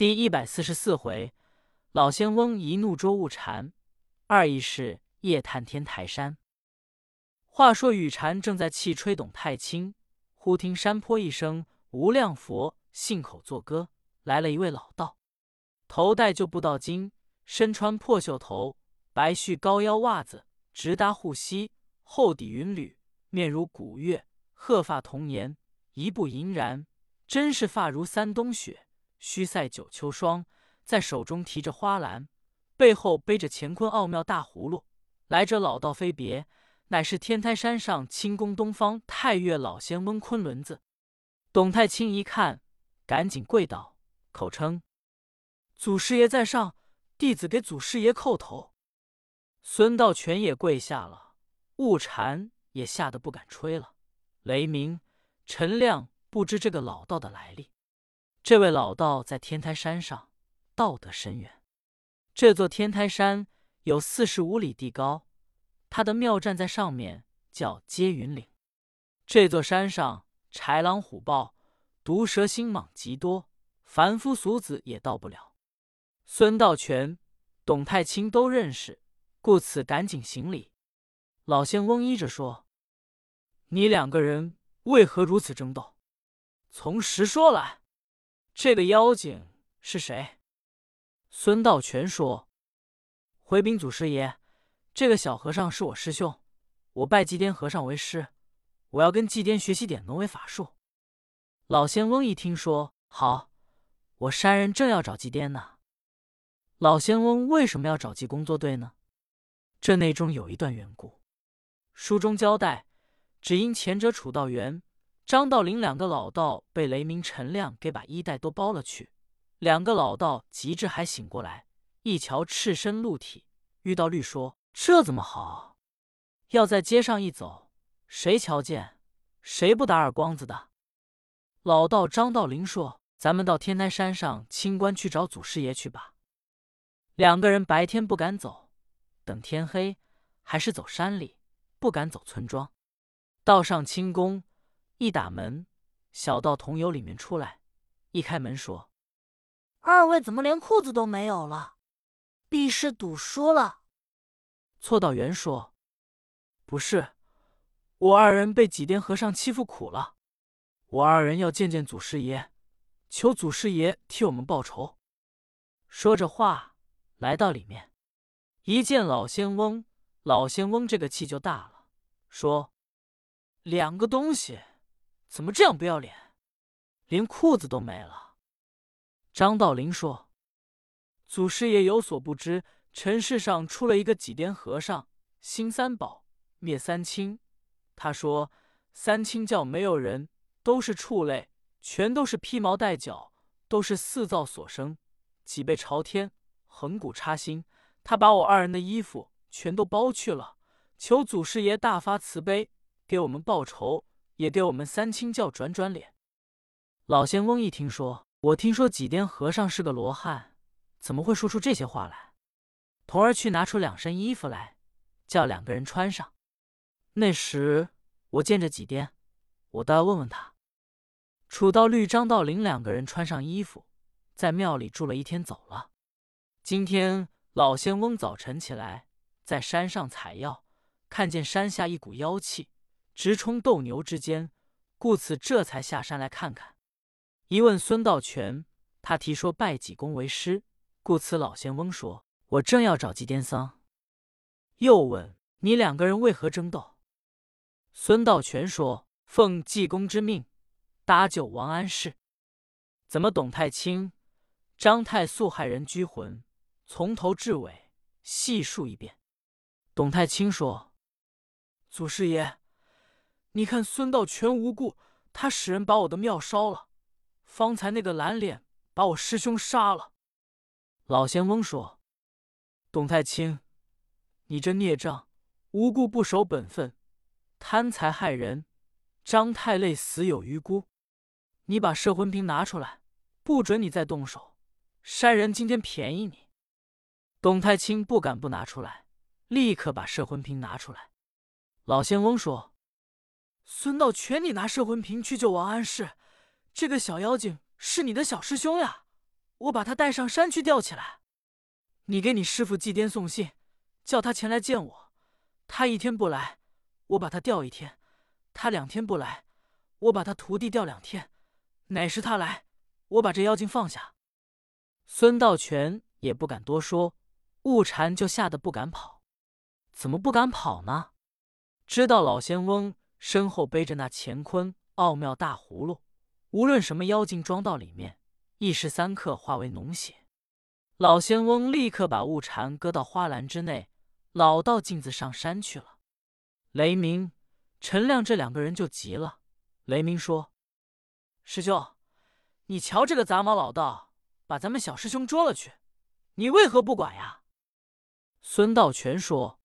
第一百四十四回，老仙翁一怒捉雾禅，二义是夜探天台山。话说雨禅正在气吹董太清，忽听山坡一声“无量佛”，信口作歌，来了一位老道，头戴旧布道巾，身穿破袖头，白絮高腰袜子，直搭护膝，厚底云履，面如古月，鹤发童颜，一步银然，真是发如三冬雪。须塞九秋霜，在手中提着花篮，背后背着乾坤奥妙大葫芦。来者老道非别，乃是天台山上清宫东方太岳老仙翁昆仑子。董太清一看，赶紧跪倒，口称：“祖师爷在上，弟子给祖师爷叩头。”孙道全也跪下了，悟禅也吓得不敢吹了。雷鸣、陈亮不知这个老道的来历。这位老道在天台山上，道德深远。这座天台山有四十五里地高，他的庙站在上面，叫接云岭。这座山上豺狼虎豹、毒蛇星蟒极多，凡夫俗子也到不了。孙道全、董太清都认识，故此赶紧行礼。老仙翁依着说：“你两个人为何如此争斗？从实说来。”这个妖精是谁？孙道全说：“回禀祖师爷，这个小和尚是我师兄，我拜祭奠和尚为师，我要跟祭奠学习点农为法术。”老仙翁一听说，好，我山人正要找祭奠呢。老仙翁为什么要找济公作对呢？这内中有一段缘故。书中交代，只因前者楚道元。张道陵两个老道被雷鸣、陈亮给把衣带都剥了去，两个老道急至还醒过来，一瞧赤身露体，遇到律说：“这怎么好？要在街上一走，谁瞧见，谁不打耳光子的？”老道张道陵说：“咱们到天台山上清关去找祖师爷去吧。”两个人白天不敢走，等天黑还是走山里，不敢走村庄。到上清宫。一打门，小道童由里面出来，一开门说：“二位怎么连裤子都没有了？必是赌输了。”错道员说：“不是，我二人被几癫和尚欺负苦了，我二人要见见祖师爷，求祖师爷替我们报仇。”说着话，来到里面，一见老仙翁，老仙翁这个气就大了，说：“两个东西。”怎么这样不要脸，连裤子都没了？张道陵说：“祖师爷有所不知，尘世上出了一个几癫和尚，兴三宝，灭三清。他说三清教没有人，都是畜类，全都是披毛戴角，都是四灶所生，脊背朝天，横骨插心。他把我二人的衣服全都剥去了，求祖师爷大发慈悲，给我们报仇。”也给我们三清教转转脸。老仙翁一听说，我听说几癫和尚是个罗汉，怎么会说出这些话来？童儿去拿出两身衣服来，叫两个人穿上。那时我见着几癫，我倒要问问他。楚道律、张道陵两个人穿上衣服，在庙里住了一天，走了。今天老仙翁早晨起来，在山上采药，看见山下一股妖气。直冲斗牛之间，故此这才下山来看看。一问孙道全，他提说拜济公为师，故此老仙翁说：“我正要找济癫桑。”又问你两个人为何争斗？孙道全说：“奉济公之命，搭救王安石。怎么董太清、张太素害人拘魂？从头至尾细述一遍。”董太清说：“祖师爷。”你看孙道全无故，他使人把我的庙烧了。方才那个蓝脸把我师兄杀了。老仙翁说：“董太清，你这孽障，无故不守本分，贪财害人。张太累死有余辜，你把摄魂瓶拿出来，不准你再动手。山人今天便宜你。”董太清不敢不拿出来，立刻把摄魂瓶拿出来。老仙翁说。孙道全，你拿摄魂瓶去救王安石，这个小妖精是你的小师兄呀！我把他带上山去吊起来。你给你师傅祭奠送信，叫他前来见我。他一天不来，我把他吊一天；他两天不来，我把他徒弟吊两天。乃时他来，我把这妖精放下。”孙道全也不敢多说，悟禅就吓得不敢跑。怎么不敢跑呢？知道老仙翁身后背着那乾坤奥妙大葫芦，无论什么妖精装到里面，一时三刻化为脓血。老仙翁立刻把悟禅搁到花篮之内，老道径自上山去了。雷鸣、陈亮这两个人就急了。雷鸣说：“师兄，你瞧这个杂毛老道，把咱们小师兄捉了去，你为何不管呀？”孙道全说。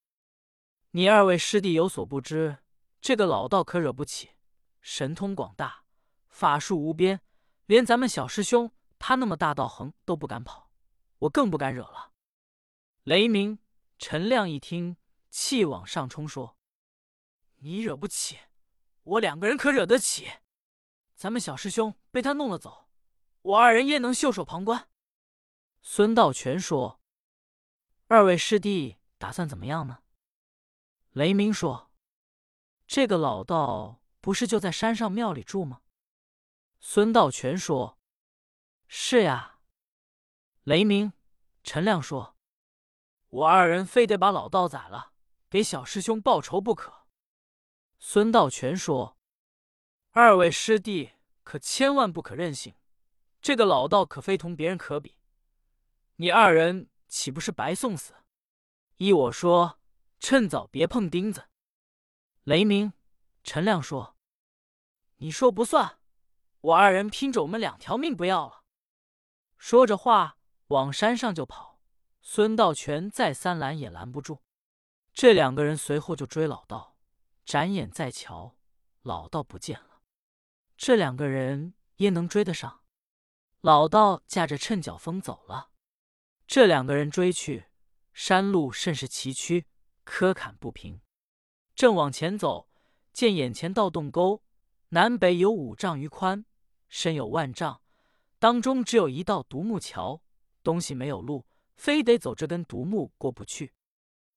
你二位师弟有所不知，这个老道可惹不起，神通广大，法术无边，连咱们小师兄他那么大道行都不敢跑，我更不敢惹了。雷鸣、陈亮一听，气往上冲，说：“你惹不起，我两个人可惹得起。咱们小师兄被他弄了走，我二人焉能袖手旁观？”孙道全说：“二位师弟打算怎么样呢？”雷鸣说：“这个老道不是就在山上庙里住吗？”孙道全说：“是呀。”雷鸣、陈亮说：“我二人非得把老道宰了，给小师兄报仇不可。”孙道全说：“二位师弟可千万不可任性，这个老道可非同别人可比，你二人岂不是白送死？依我说。”趁早别碰钉子。雷鸣、陈亮说：“你说不算，我二人拼着我们两条命不要了。”说着话往山上就跑。孙道全再三拦也拦不住。这两个人随后就追老道，展眼再瞧，老道不见了。这两个人焉能追得上？老道驾着趁脚风走了。这两个人追去，山路甚是崎岖。磕坎不平，正往前走，见眼前道洞沟，南北有五丈余宽，深有万丈，当中只有一道独木桥，东西没有路，非得走这根独木过不去。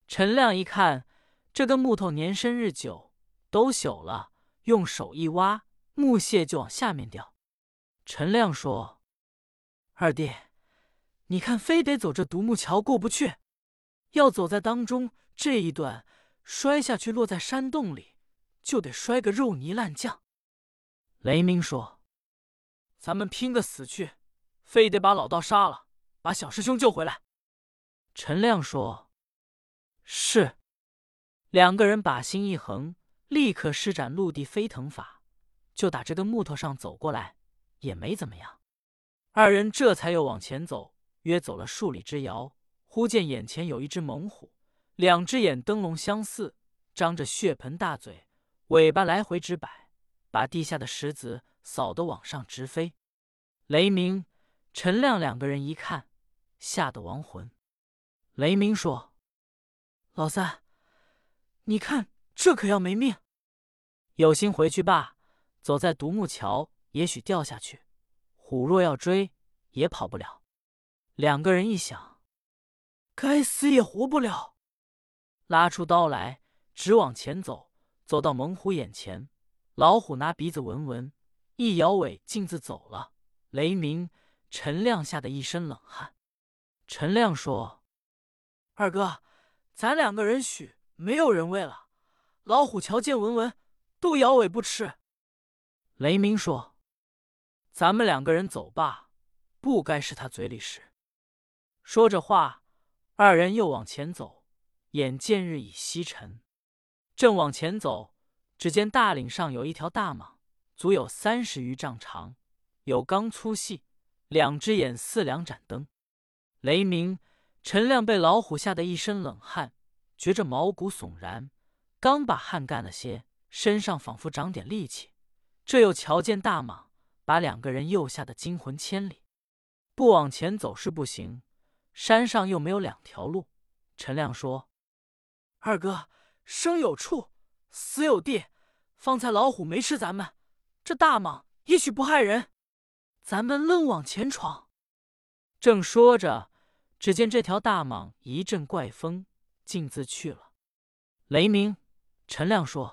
陈亮一看，这根木头年深日久，都朽了，用手一挖，木屑就往下面掉。陈亮说：“二弟，你看，非得走这独木桥过不去，要走在当中。”这一段摔下去，落在山洞里，就得摔个肉泥烂酱。雷鸣说：“咱们拼个死去，非得把老道杀了，把小师兄救回来。”陈亮说：“是。”两个人把心一横，立刻施展陆地飞腾法，就打这个木头上走过来，也没怎么样。二人这才又往前走，约走了数里之遥，忽见眼前有一只猛虎。两只眼灯笼相似，张着血盆大嘴，尾巴来回直摆，把地下的石子扫得往上直飞。雷鸣、陈亮两个人一看，吓得亡魂。雷鸣说：“老三，你看这可要没命，有心回去罢。走在独木桥，也许掉下去。虎若要追，也跑不了。”两个人一想，该死也活不了。拉出刀来，直往前走，走到猛虎眼前，老虎拿鼻子闻闻，一摇尾，径自走了。雷鸣、陈亮吓得一身冷汗。陈亮说：“二哥，咱两个人许没有人喂了，老虎瞧见闻闻，都摇尾不吃。”雷鸣说：“咱们两个人走吧，不该是他嘴里食。”说着话，二人又往前走。眼见日已西沉，正往前走，只见大岭上有一条大蟒，足有三十余丈长，有刚粗细，两只眼似两盏灯。雷鸣、陈亮被老虎吓得一身冷汗，觉着毛骨悚然，刚把汗干了些，身上仿佛长点力气。这又瞧见大蟒，把两个人又吓得惊魂千里，不往前走是不行，山上又没有两条路。陈亮说。二哥，生有畜，死有地。方才老虎没吃咱们，这大蟒也许不害人，咱们愣往前闯。正说着，只见这条大蟒一阵怪风，径自去了。雷鸣，陈亮说：“